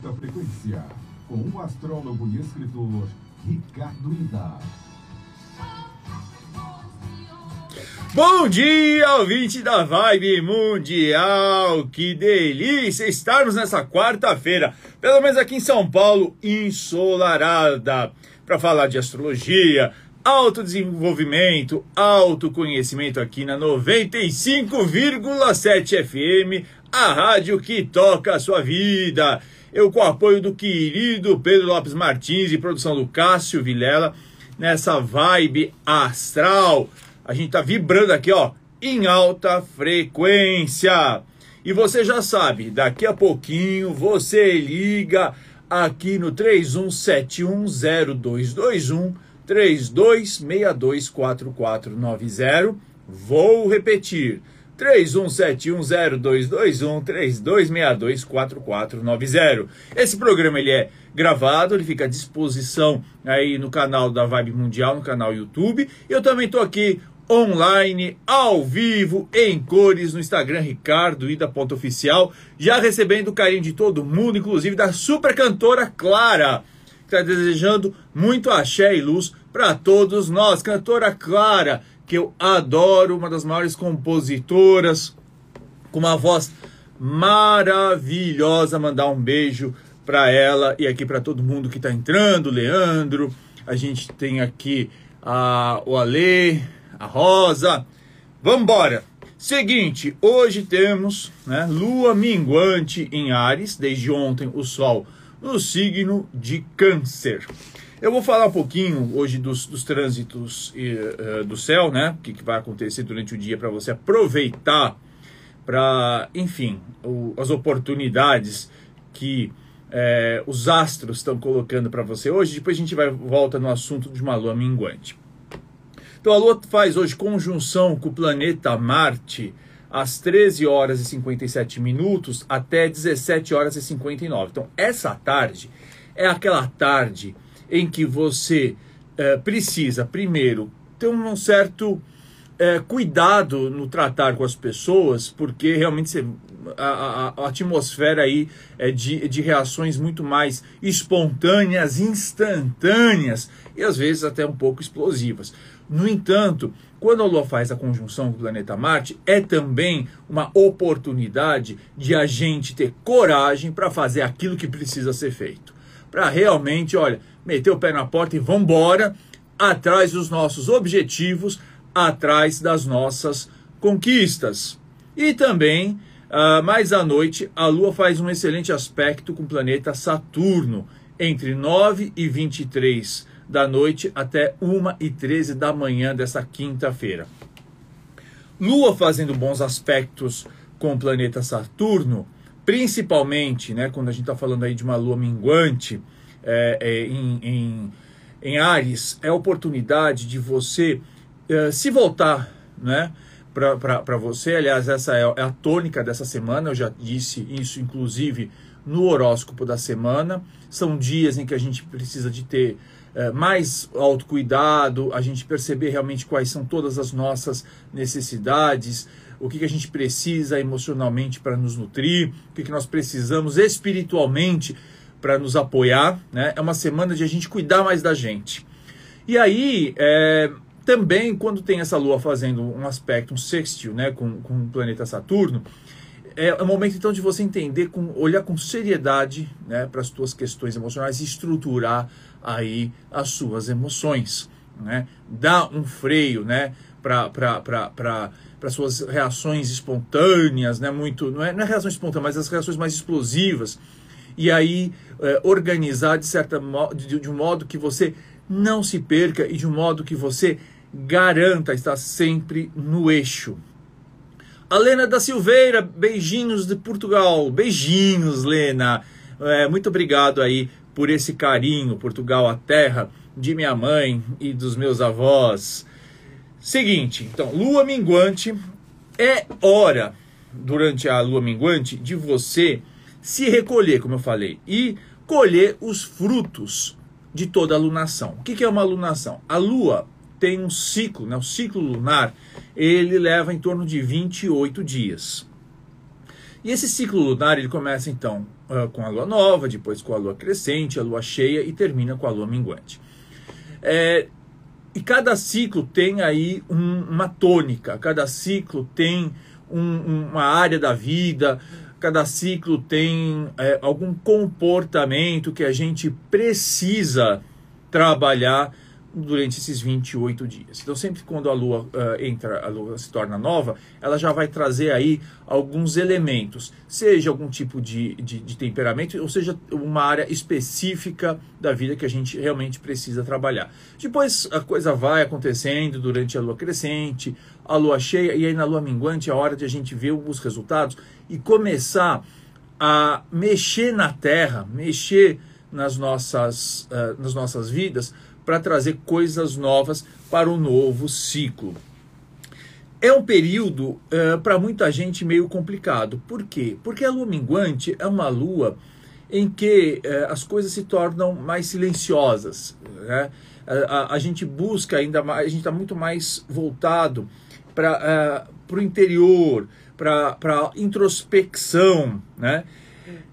da frequência, com o astrólogo e escritor Ricardo Ida. Bom dia, ouvinte da Vibe Mundial! Que delícia estarmos nessa quarta-feira, pelo menos aqui em São Paulo, ensolarada, para falar de astrologia, autodesenvolvimento, autoconhecimento aqui na 95,7 FM, a rádio que toca a sua vida. Eu com o apoio do querido Pedro Lopes Martins e produção do Cássio Vilela, nessa vibe astral. A gente tá vibrando aqui, ó, em alta frequência. E você já sabe, daqui a pouquinho você liga aqui no 31710221 32624490. Vou repetir. 31710221 32624490. Esse programa ele é gravado, ele fica à disposição aí no canal da Vibe Mundial, no canal YouTube. Eu também estou aqui online, ao vivo, em cores, no Instagram Ricardo Ida.oficial, já recebendo o carinho de todo mundo, inclusive da super cantora Clara, que está desejando muito axé e luz para todos nós. Cantora Clara, que eu adoro, uma das maiores compositoras, com uma voz maravilhosa. Mandar um beijo para ela e aqui para todo mundo que está entrando, Leandro. A gente tem aqui a, o Ale, a Rosa. Vambora! Seguinte, hoje temos né, lua minguante em Ares, desde ontem o Sol no signo de Câncer. Eu vou falar um pouquinho hoje dos, dos trânsitos uh, do céu, né? O que, que, vai acontecer durante o dia para você aproveitar para, enfim, o, as oportunidades que é, os astros estão colocando para você hoje. Depois a gente vai volta no assunto de uma lua minguante. Então a lua faz hoje conjunção com o planeta Marte às 13 horas e 57 minutos até 17 horas e 59. Então essa tarde é aquela tarde em que você é, precisa, primeiro, ter um certo é, cuidado no tratar com as pessoas, porque realmente você, a, a, a, atmosfera aí é de, de reações muito mais espontâneas, instantâneas e às vezes até um pouco explosivas. No entanto, quando a Lua faz a conjunção com o planeta Marte, é também uma oportunidade de a gente ter coragem para fazer aquilo que precisa ser feito. Para realmente, olha, meter o pé na porta e vamos embora atrás dos nossos objetivos, atrás das nossas conquistas. E também, uh, mais à noite, a Lua faz um excelente aspecto com o planeta Saturno, entre 9 e 23 da noite até 1 e 13 da manhã dessa quinta-feira. Lua fazendo bons aspectos com o planeta Saturno, principalmente né, quando a gente está falando aí de uma lua minguante, é, é, em, em, em Ares é a oportunidade de você é, se voltar né, para você. Aliás, essa é, é a tônica dessa semana, eu já disse isso, inclusive, no horóscopo da semana. São dias em que a gente precisa de ter é, mais autocuidado, a gente perceber realmente quais são todas as nossas necessidades, o que, que a gente precisa emocionalmente para nos nutrir, o que, que nós precisamos espiritualmente para nos apoiar. Né? É uma semana de a gente cuidar mais da gente. E aí, é, também, quando tem essa lua fazendo um aspecto, um sextil né, com, com o planeta Saturno, é o momento então de você entender, com, olhar com seriedade né, para as suas questões emocionais e estruturar aí as suas emoções. Né? Dar um freio né, para para suas reações espontâneas, né? Muito, não é, não é reação espontânea, mas as reações mais explosivas, e aí é, organizar de certa de, de um modo que você não se perca e de um modo que você garanta estar sempre no eixo. A Lena da Silveira, beijinhos de Portugal, beijinhos, Lena. É, muito obrigado aí por esse carinho, Portugal, a terra de minha mãe e dos meus avós. Seguinte, então, lua minguante é hora durante a lua minguante de você se recolher, como eu falei, e colher os frutos de toda a lunação. O que é uma lunação? A lua tem um ciclo, né? o ciclo lunar, ele leva em torno de 28 dias. E esse ciclo lunar ele começa então uh, com a lua nova, depois com a lua crescente, a lua cheia e termina com a lua minguante. É, e cada ciclo tem aí um, uma tônica, cada ciclo tem um, uma área da vida, cada ciclo tem é, algum comportamento que a gente precisa trabalhar durante esses 28 dias. Então, sempre quando a lua uh, entra, a lua se torna nova, ela já vai trazer aí alguns elementos, seja algum tipo de, de, de, temperamento, ou seja, uma área específica da vida que a gente realmente precisa trabalhar. Depois a coisa vai acontecendo durante a lua crescente, a lua cheia, e aí na lua minguante é a hora de a gente ver os resultados e começar a mexer na terra, mexer nas nossas, uh, nas nossas vidas para trazer coisas novas para o novo ciclo. É um período uh, para muita gente meio complicado. Por quê? Porque a lua minguante é uma lua em que uh, as coisas se tornam mais silenciosas. Né? A, a, a, gente busca ainda mais, a gente está muito mais voltado para uh, o interior, para a introspecção, né?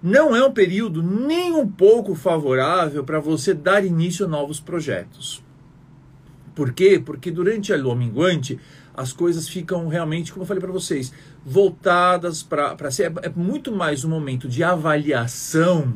Não é um período nem um pouco favorável para você dar início a novos projetos. Por quê? Porque durante a lua minguante as coisas ficam realmente, como eu falei para vocês, voltadas para ser. É, é muito mais um momento de avaliação,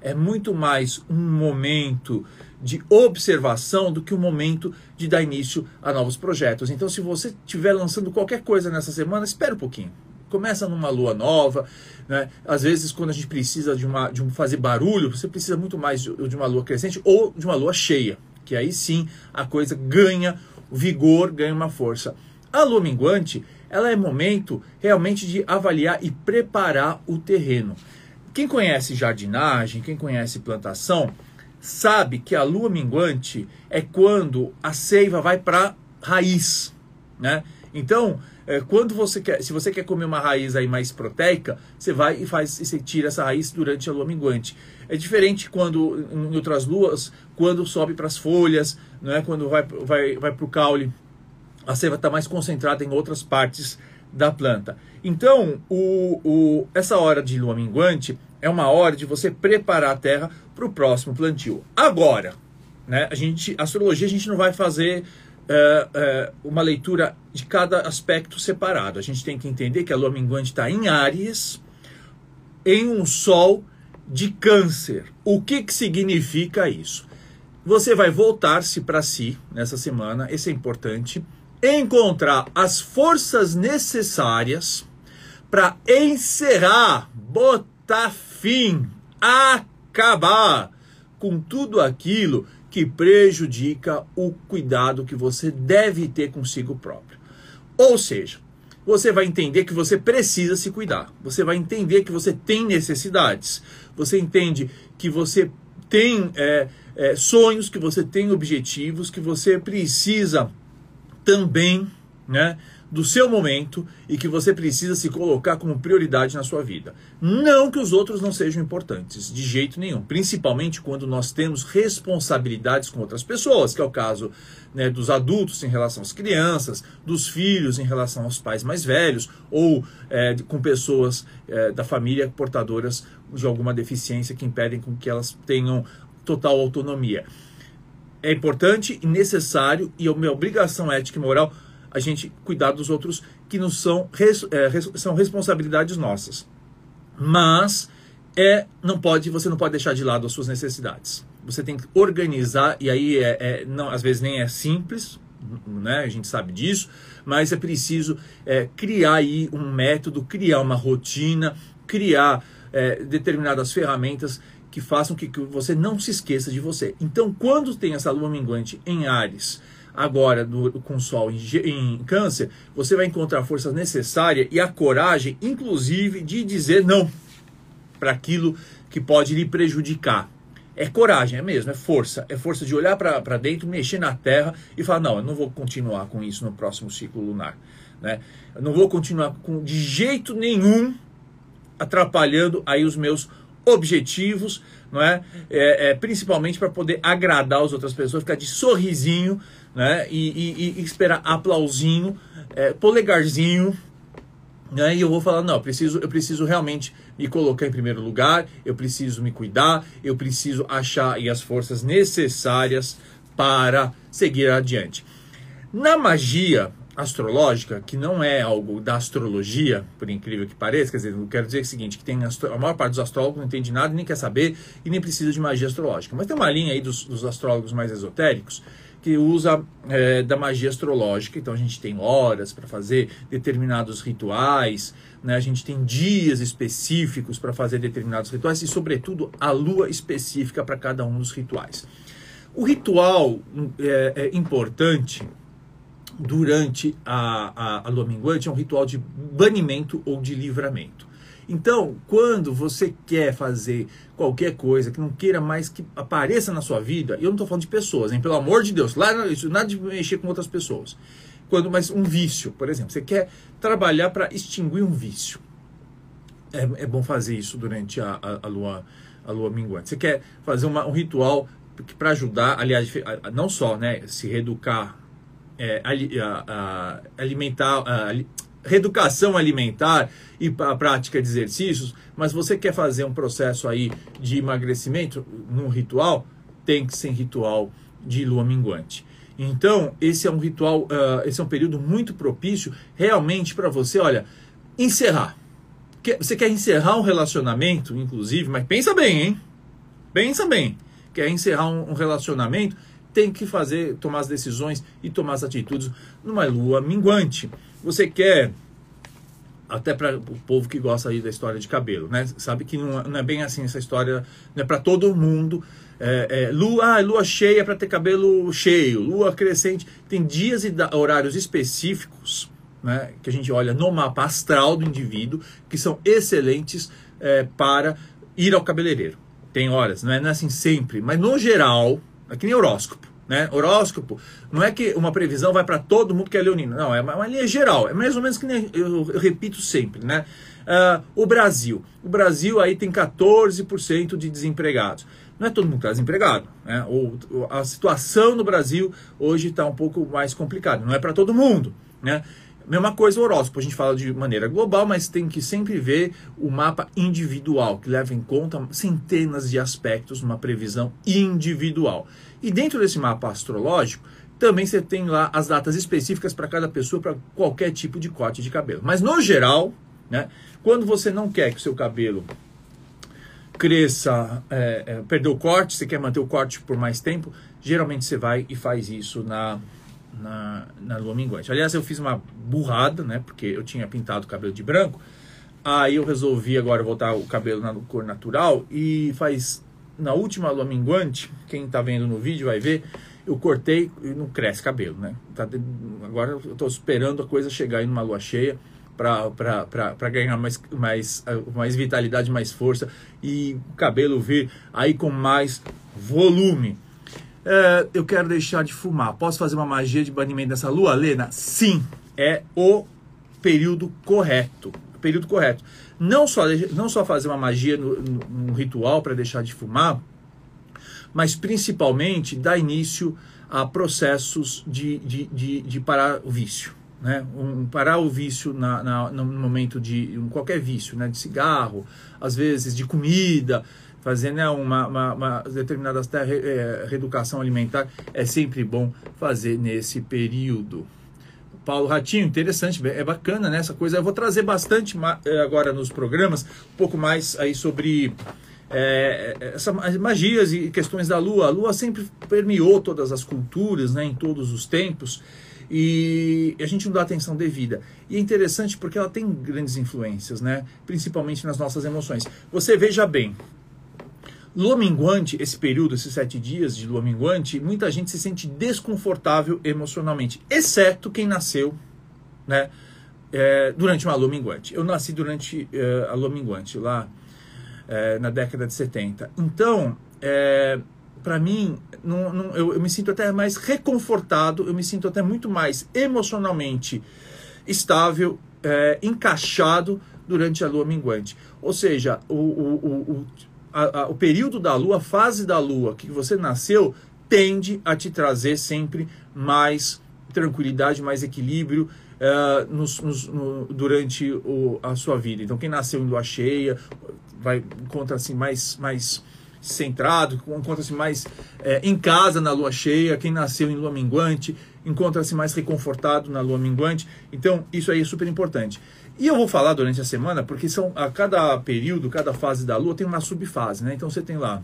é muito mais um momento de observação do que um momento de dar início a novos projetos. Então, se você estiver lançando qualquer coisa nessa semana, espere um pouquinho começa numa lua nova, né? Às vezes quando a gente precisa de uma de um fazer barulho, você precisa muito mais de, de uma lua crescente ou de uma lua cheia, que aí sim a coisa ganha vigor, ganha uma força. A lua minguante, ela é momento realmente de avaliar e preparar o terreno. Quem conhece jardinagem, quem conhece plantação, sabe que a lua minguante é quando a seiva vai para raiz, né? Então, é, quando você quer, se você quer comer uma raiz aí mais proteica, você vai e faz e você tira essa raiz durante a lua minguante. É diferente quando em outras luas, quando sobe para as folhas, não é? Quando vai vai vai para o caule, a seiva está mais concentrada em outras partes da planta. Então, o, o, essa hora de lua minguante é uma hora de você preparar a terra para o próximo plantio. Agora, né? A gente, astrologia a gente não vai fazer é, é, uma leitura de cada aspecto separado. A gente tem que entender que a lua minguante está em Áries, em um sol de câncer. O que, que significa isso? Você vai voltar-se para si nessa semana, isso é importante, encontrar as forças necessárias para encerrar, botar fim, acabar com tudo aquilo que prejudica o cuidado que você deve ter consigo próprio. Ou seja, você vai entender que você precisa se cuidar. Você vai entender que você tem necessidades. Você entende que você tem é, é, sonhos, que você tem objetivos, que você precisa também né, do seu momento e que você precisa se colocar como prioridade na sua vida. Não que os outros não sejam importantes, de jeito nenhum. Principalmente quando nós temos responsabilidades com outras pessoas, que é o caso né, dos adultos em relação às crianças, dos filhos em relação aos pais mais velhos, ou é, com pessoas é, da família portadoras de alguma deficiência que impedem com que elas tenham total autonomia. É importante e necessário, e é minha obrigação ética e moral a gente cuidar dos outros que não são, é, são responsabilidades nossas. Mas é, não pode, você não pode deixar de lado as suas necessidades. Você tem que organizar, e aí é, é não, às vezes nem é simples, né? a gente sabe disso, mas é preciso é, criar aí um método, criar uma rotina, criar é, determinadas ferramentas que façam que, que você não se esqueça de você. Então, quando tem essa lua minguante em Ares, agora do, com Sol em, em Câncer, você vai encontrar a força necessária e a coragem, inclusive, de dizer não para aquilo que pode lhe prejudicar. É coragem, é mesmo, é força. É força de olhar para dentro, mexer na terra e falar: não, eu não vou continuar com isso no próximo ciclo lunar. Né? Eu não vou continuar com, de jeito nenhum atrapalhando aí os meus objetivos, não é? é, é principalmente para poder agradar as outras pessoas, ficar de sorrisinho né? E, e, e esperar aplausinho, é, polegarzinho Né? E eu vou falar, não, eu preciso, eu preciso realmente me colocar em primeiro lugar, eu preciso me cuidar, eu preciso achar as forças necessárias para seguir adiante. Na magia astrológica, que não é algo da astrologia, por incrível que pareça, quer dizer, eu quero dizer o seguinte, que tem a maior parte dos astrólogos não entende nada, nem quer saber e nem precisa de magia astrológica. Mas tem uma linha aí dos, dos astrólogos mais esotéricos que usa é, da magia astrológica. Então a gente tem horas para fazer determinados rituais, né? a gente tem dias específicos para fazer determinados rituais e, sobretudo, a lua específica para cada um dos rituais. O ritual é, é importante durante a, a, a lua minguante é um ritual de banimento ou de livramento. Então, quando você quer fazer qualquer coisa que não queira mais que apareça na sua vida, eu não estou falando de pessoas, hein? Pelo amor de Deus, lá isso nada de mexer com outras pessoas. Quando, mas um vício, por exemplo, você quer trabalhar para extinguir um vício. É, é, bom fazer isso durante a, a, a, lua a lua minguante. Você quer fazer uma, um ritual para ajudar, aliás, não só né, se reeducar, é, alimentar, reeducação alimentar e a prática de exercícios, mas você quer fazer um processo aí de emagrecimento num ritual, tem que ser ritual de lua minguante. Então, esse é um ritual, uh, esse é um período muito propício realmente para você, olha, encerrar. Você quer encerrar um relacionamento, inclusive, mas pensa bem, hein? Pensa bem. Quer encerrar um relacionamento, tem que fazer, tomar as decisões e tomar as atitudes numa lua minguante. Você quer até para o povo que gosta aí da história de cabelo, né? Sabe que não, não é bem assim essa história, não é para todo mundo. É, é, lua, ah, lua cheia para ter cabelo cheio, lua crescente. Tem dias e horários específicos né, que a gente olha no mapa astral do indivíduo que são excelentes é, para ir ao cabeleireiro. Tem horas, não é, não é assim sempre, mas no geral, é que nem horóscopo. Né? Horóscopo não é que uma previsão vai para todo mundo que é leonino, não, é uma, linha geral, é mais ou menos que eu, eu repito sempre, né? Uh, o Brasil, o Brasil aí tem 14% de desempregados. Não é todo mundo que está desempregado, né? Ou, a situação no Brasil hoje está um pouco mais complicada, não é para todo mundo, né? Mesma coisa o horóscopo, a gente fala de maneira global, mas tem que sempre ver o mapa individual, que leva em conta centenas de aspectos numa previsão individual. E dentro desse mapa astrológico, também você tem lá as datas específicas para cada pessoa, para qualquer tipo de corte de cabelo. Mas no geral, né, quando você não quer que o seu cabelo cresça, é, é, perder o corte, você quer manter o corte por mais tempo, geralmente você vai e faz isso na, na, na lua minguante. Aliás, eu fiz uma burrada, né, porque eu tinha pintado o cabelo de branco, aí eu resolvi agora voltar o cabelo na cor natural e faz na última lua minguante, quem está vendo no vídeo vai ver, eu cortei e não cresce cabelo, né? Tá, agora eu estou esperando a coisa chegar aí numa lua cheia para ganhar mais, mais, mais vitalidade, mais força e o cabelo vir aí com mais volume. É, eu quero deixar de fumar. Posso fazer uma magia de banimento dessa lua, Lena? Sim, é o período correto. Período correto não só, não só fazer uma magia no, ritual para deixar de fumar, mas principalmente dar início a processos de, de, de, de parar o vício. Né? Um, parar o vício na, na, no momento de um, qualquer vício, né? de cigarro, às vezes de comida, fazer né, uma, uma, uma determinada é, reeducação alimentar é sempre bom fazer nesse período. Paulo Ratinho, interessante, é bacana né, essa coisa. Eu vou trazer bastante eh, agora nos programas, um pouco mais aí sobre é, magias e questões da Lua. A Lua sempre permeou todas as culturas, né, em todos os tempos, e a gente não dá atenção devida. E é interessante porque ela tem grandes influências, né, principalmente nas nossas emoções. Você veja bem, Lua minguante, esse período, esses sete dias de lua minguante, muita gente se sente desconfortável emocionalmente, exceto quem nasceu né, é, durante uma lua minguante. Eu nasci durante é, a lua minguante, lá é, na década de 70. Então, é, para mim, não, não, eu, eu, me sinto até mais reconfortado, eu me sinto até muito mais emocionalmente estável, é, encaixado durante a lua minguante. Ou seja, o, o, o a, a, o período da lua, a fase da lua que você nasceu, tende a te trazer sempre mais tranquilidade, mais equilíbrio, uh, nos, nos, no, durante o, a sua vida. Então, quem nasceu em lua cheia vai encontra-se mais, mais centrado, encontra-se mais é, em casa na lua cheia. Quem nasceu em lua minguante encontra-se mais reconfortado na lua minguante. Então, isso aí é super importante. E eu vou falar durante a semana, porque são a cada período, cada fase da lua tem uma subfase, né? Então você tem lá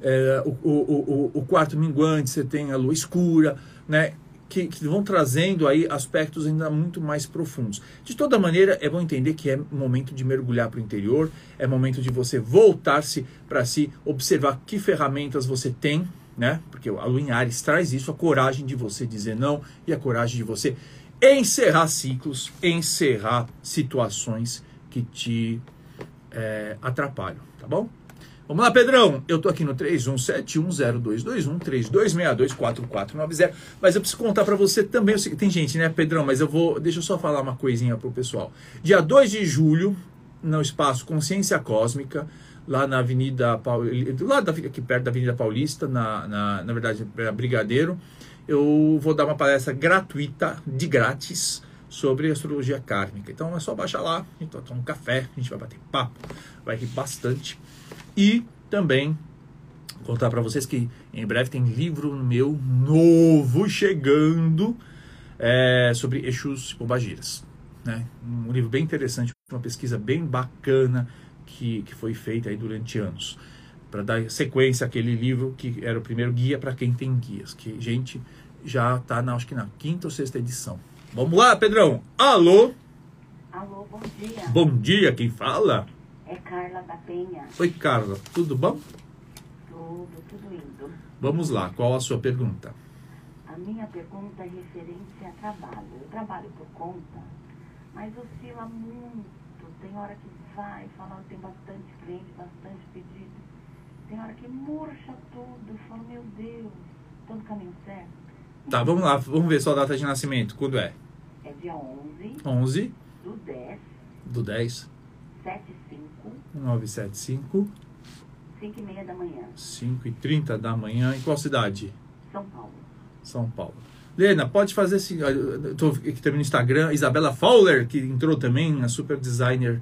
é, o, o, o, o, quarto minguante, você tem a lua escura, né? Que, que, vão trazendo aí aspectos ainda muito mais profundos. De toda maneira, é bom entender que é momento de mergulhar para o interior, é momento de você voltar-se para si, observar que ferramentas você tem, né? Porque a lua em Ares traz isso, a coragem de você dizer não e a coragem de você encerrar ciclos, encerrar situações que te é, atrapalham, tá bom? Vamos lá, Pedrão. Eu tô aqui no 31710221 32624490, mas eu preciso contar para você também, tem gente, né, Pedrão, mas eu vou, deixa eu só falar uma coisinha pro pessoal. Dia 2 de julho, no espaço Consciência Cósmica, lá na Avenida Paulista, lá aqui perto da Avenida Paulista, na, na, na verdade, é Brigadeiro, eu vou dar uma palestra gratuita, de grátis, sobre astrologia kármica. Então é só baixar lá, a gente vai tomar um café, a gente vai bater papo, vai rir bastante. E também contar para vocês que em breve tem livro meu novo chegando é, sobre Exus e Pombagiras. Né? Um livro bem interessante, uma pesquisa bem bacana que, que foi feita aí durante anos. Para dar sequência àquele livro que era o primeiro guia para quem tem guias. Que, gente, já está, acho que na quinta ou sexta edição. Vamos lá, Pedrão. Alô? Alô, bom dia. Bom dia, quem fala? É Carla da Penha. Oi, Carla, tudo bom? Tudo, tudo indo. Vamos lá, qual a sua pergunta? A minha pergunta é referente a trabalho. Eu trabalho por conta, mas oscila muito. Tem hora que vai, fala, tem bastante cliente, bastante pedido. Tem hora que murcha tudo. Eu falo, meu Deus, estou no caminho certo. Tá, vamos lá, vamos ver sua data de nascimento. Quando é? É dia 11. 11. Do 10. Do 10. 75. 975. 5 e meia da manhã. 5 e 30 da manhã. Em qual cidade? São Paulo. São Paulo. Lena, pode fazer assim. Estou aqui também no Instagram. Isabela Fowler, que entrou também, a super designer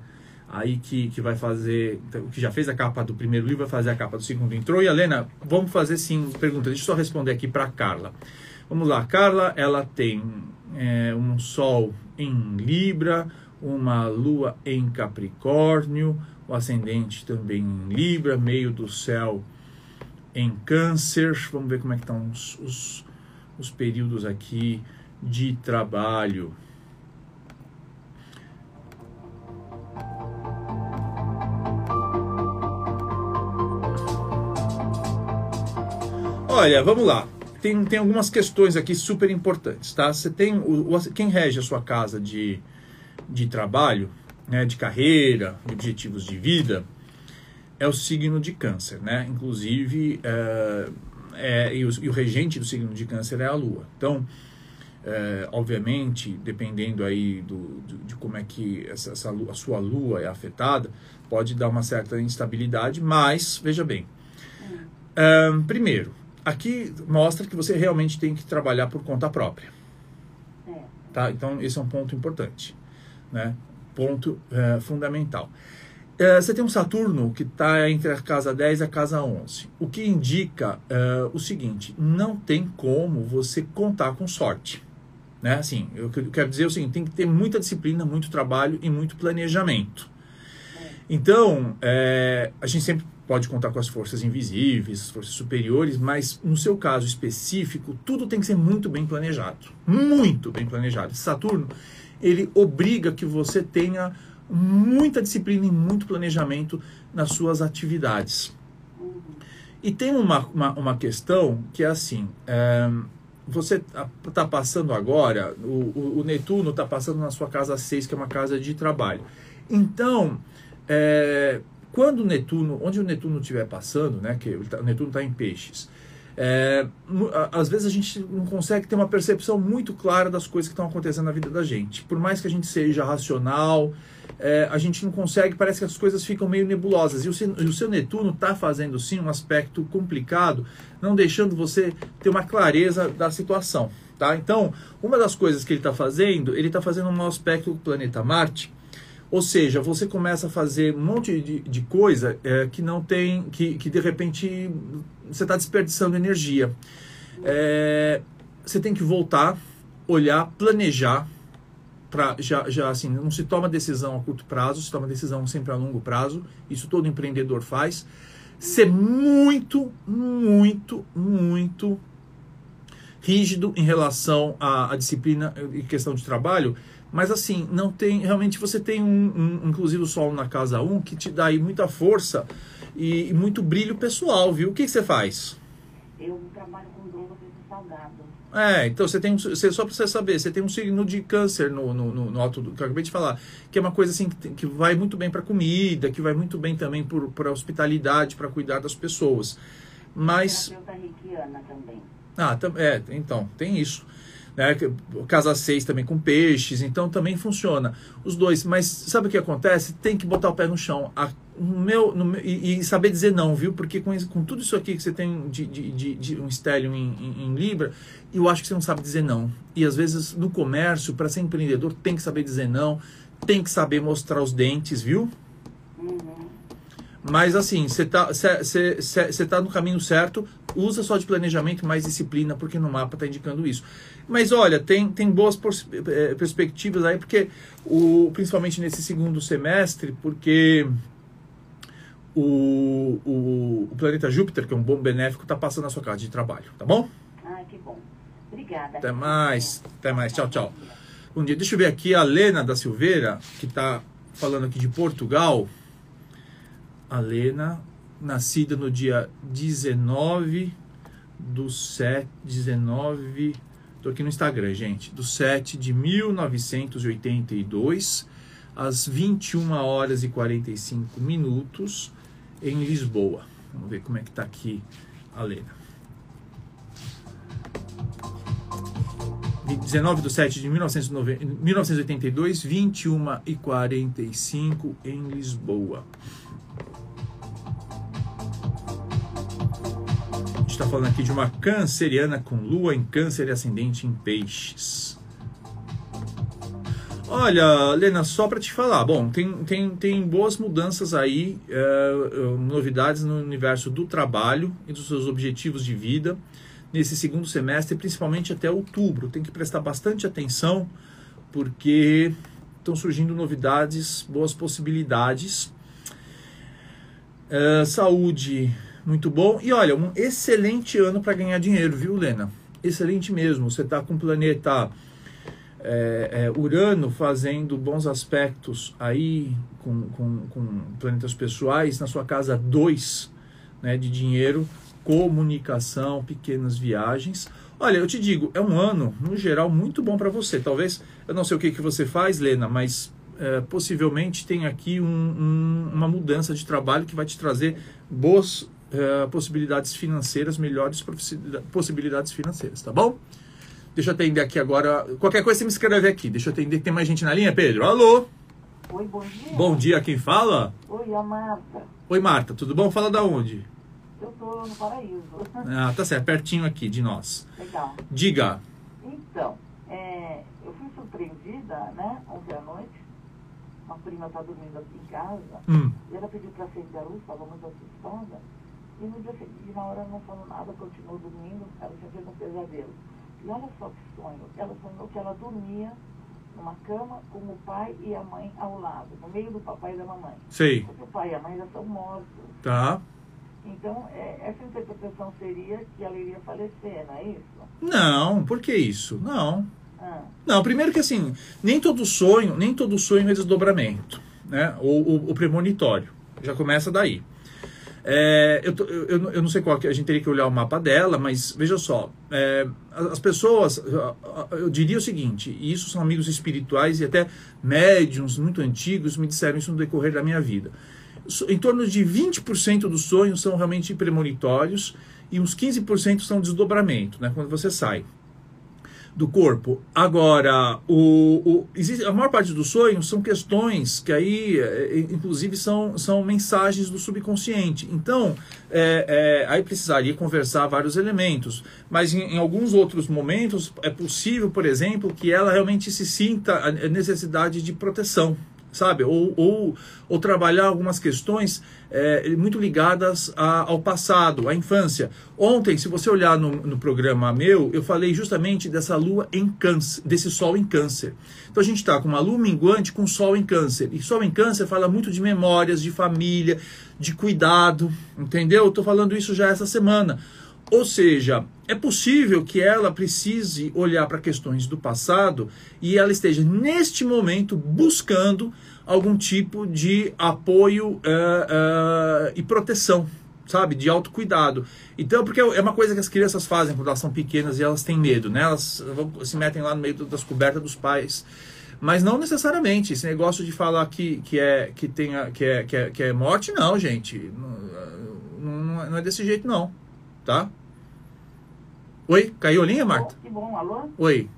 aí que, que vai fazer, que já fez a capa do primeiro livro, vai fazer a capa do segundo. Entrou. E a Lena, vamos fazer sim pergunta. Deixa eu só responder aqui para Carla. Vamos lá, Carla, ela tem é, um Sol em Libra, uma Lua em Capricórnio, o ascendente também em Libra, meio do céu em Câncer. Vamos ver como é que estão os, os, os períodos aqui de trabalho. Olha, vamos lá tem, tem algumas questões aqui super importantes, tá? Você tem o, o, quem rege a sua casa de, de trabalho, né, de carreira, de objetivos de vida, é o signo de câncer, né? Inclusive, é, é, e, o, e, o, regente do signo de câncer é a lua. Então, é, obviamente, dependendo aí do, do, de como é que essa, essa lua, a sua lua é afetada, pode dar uma certa instabilidade, mas, veja bem, hum. primeiro, Aqui mostra que você realmente tem que trabalhar por conta própria. É. Tá? Então, esse é um ponto importante. Né? Ponto é, fundamental. É, você tem um Saturno que está entre a casa 10 e a casa 11, o que indica é, o seguinte: não tem como você contar com sorte. Né? Assim, eu quero dizer o seguinte: tem que ter muita disciplina, muito trabalho e muito planejamento. É. Então, é, a gente sempre pode contar com as forças invisíveis, as forças superiores, mas no seu caso específico, tudo tem que ser muito bem planejado. Muito bem planejado. Saturno, ele obriga que você tenha muita disciplina e muito planejamento nas suas atividades. E tem uma, uma, uma questão que é assim: é, você está passando agora, o, o, o Netuno está passando na sua casa 6, que é uma casa de trabalho. Então, é, quando Netuno, onde o Netuno estiver passando, né, que o Netuno está em peixes, é, às vezes a gente não consegue ter uma percepção muito clara das coisas que estão acontecendo na vida da gente. Por mais que a gente seja racional, é, a gente não consegue, parece que as coisas ficam meio nebulosas. E o seu, o seu Netuno está fazendo sim um aspecto complicado, não deixando você ter uma clareza da situação. Tá? tá? Então, uma das coisas que ele está fazendo, ele está fazendo um aspecto do planeta Marte, ou seja, você começa a fazer um monte de, de coisa é, que não tem, que, que de repente você está desperdiçando energia. É, você tem que voltar, olhar, planejar, para já, já assim, não se toma decisão a curto prazo, se toma decisão sempre a longo prazo. Isso todo empreendedor faz. Ser muito, muito, muito rígido em relação à, à disciplina e questão de trabalho, mas assim, não tem. Realmente você tem um, um inclusive o Sol na casa 1, que te dá aí muita força e, e muito brilho pessoal, viu? O que, que você faz? Eu trabalho com drogas salgado. É, então você tem você, só para você saber, você tem um signo de câncer no, no, no, no alto do que eu acabei de falar, que é uma coisa assim que, que vai muito bem para comida, que vai muito bem também para hospitalidade, para cuidar das pessoas. Mas. também. Ah, é, então, tem isso. Né? Casa 6 também com peixes, então também funciona. Os dois, mas sabe o que acontece? Tem que botar o pé no chão. A, no meu, no meu e, e, saber dizer não, viu? Porque com, com tudo isso aqui que você tem de, de, de, de um estélio em, em, em, Libra, eu acho que você não sabe dizer não. E às vezes no comércio, para ser empreendedor, tem que saber dizer não, tem que saber mostrar os dentes, viu? Uhum. Mas assim, você tá, tá no caminho certo, usa só de planejamento mais disciplina, porque no mapa está indicando isso. Mas olha, tem, tem boas eh, perspectivas aí, porque o, principalmente nesse segundo semestre, porque o, o, o, planeta Júpiter, que é um bom benéfico, está passando na sua casa de trabalho, tá bom? Ah, que bom. Obrigada. Até mais. Até mais. Tchau, tchau. Bom dia. Deixa eu ver aqui a Lena da Silveira, que está falando aqui de Portugal. A Lena, nascida no dia 19 do 7, 19, tô aqui no Instagram, gente, do 7 de 1982, às 21 horas e 45 minutos em Lisboa. Vamos ver como é que está aqui a Lena. 19 de 7 de 1982, 21 e 45 em Lisboa. Está falando aqui de uma canceriana com lua em câncer e ascendente em peixes. Olha, Lena, só para te falar, bom, tem, tem, tem boas mudanças aí, é, novidades no universo do trabalho e dos seus objetivos de vida nesse segundo semestre, principalmente até outubro. Tem que prestar bastante atenção, porque estão surgindo novidades, boas possibilidades. É, saúde, muito bom. E olha, um excelente ano para ganhar dinheiro, viu, Lena? Excelente mesmo. Você está com o planeta é, é, Urano fazendo bons aspectos aí com, com, com planetas pessoais na sua casa 2 né, de dinheiro, comunicação, pequenas viagens. Olha, eu te digo, é um ano, no geral, muito bom para você. Talvez, eu não sei o que, que você faz, Lena, mas é, possivelmente tem aqui um, um, uma mudança de trabalho que vai te trazer boas é, possibilidades financeiras, melhores possibilidades financeiras, tá bom? Deixa eu atender aqui agora. Qualquer coisa você me escreve aqui. Deixa eu atender. Tem mais gente na linha, Pedro? Alô? Oi, bom dia. Bom dia, quem fala? Oi, a Marta. Oi, Marta, tudo bom? Fala da onde? Eu tô no Paraíso. Ah, tá certo, pertinho aqui de nós. Legal. Diga. Então, é, eu fui surpreendida, né, ontem à noite. Uma prima tá dormindo aqui em casa. Hum. E ela pediu pra acender a luz, estava muito assustada. E no dia seguinte, na hora, não falou nada, continuou dormindo. Ela tinha feito um pesadelo. E olha só que sonho. Ela sonhou que ela dormia numa cama com o pai e a mãe ao lado, no meio do papai e da mamãe. Sei. Porque o pai e a mãe já são mortos. Tá. Então, é, essa interpretação seria que ela iria falecer, não é isso? Não, por que isso? Não. Ah. Não, primeiro que assim, nem todo sonho, nem todo sonho é desdobramento, né? Ou o premonitório. Já começa daí. É, eu, eu, eu, não sei qual que a gente teria que olhar o mapa dela, mas veja só, é, as pessoas, eu diria o seguinte, e isso são amigos espirituais e até médiums muito antigos me disseram isso no decorrer da minha vida. Em torno de 20% dos sonhos são realmente premonitórios e uns 15% são desdobramento, né, quando você sai. Do corpo. Agora, o, o, existe, a maior parte dos sonhos são questões que aí, é, inclusive, são, são mensagens do subconsciente. Então, é, é, aí precisaria conversar vários elementos. Mas em, em, alguns outros momentos é possível, por exemplo, que ela realmente se sinta a necessidade de proteção sabe? Ou, ou, ou trabalhar algumas questões é, muito ligadas a, ao passado, à infância. Ontem, se você olhar no, no programa meu, eu falei justamente dessa lua em câncer, desse sol em câncer. Então a gente está com uma lua minguante com sol em câncer. E sol em câncer fala muito de memórias, de família, de cuidado, entendeu? Estou falando isso já essa semana. Ou seja, é possível que ela precise olhar para questões do passado e ela esteja neste momento buscando algum tipo de apoio uh, uh, e proteção, sabe, de autocuidado. Então, porque é uma coisa que as crianças fazem quando elas são pequenas e elas têm medo, né? Elas se metem lá no meio das cobertas dos pais. Mas não necessariamente. Esse negócio de falar que, que, é, que, tem, que, é, que, é, que é morte, não, gente. Não, não, não é desse jeito, não. Tá? Oi, caiu a linha, Marta? Que bom, alô? Oi.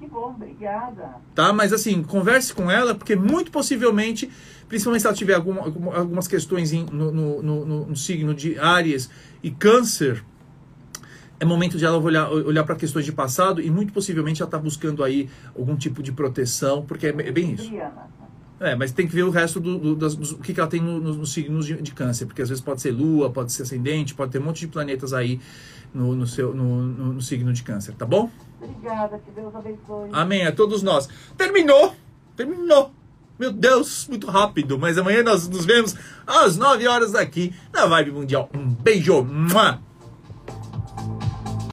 Que bom, obrigada. Tá, mas assim, converse com ela, porque muito possivelmente, principalmente se ela tiver alguma, algumas questões em, no, no, no, no, signo de Áries e Câncer, é momento de ela olhar, olhar para questões de passado e muito possivelmente ela está buscando aí algum tipo de proteção, porque é, é bem isso. É, mas tem que ver o resto do, do, das, do, que, que ela tem nos no, signos de, de, câncer, porque às vezes pode ser lua, pode ser ascendente, pode ter um monte de planetas aí no, no, seu, no, no, no signo de câncer, tá bom? Obrigada, que Deus abençoe. Amém, a todos nós. Terminou! Terminou! Meu Deus, muito rápido, mas amanhã nós nos vemos às 9 horas aqui na Vibe Mundial. Um beijo! Mua!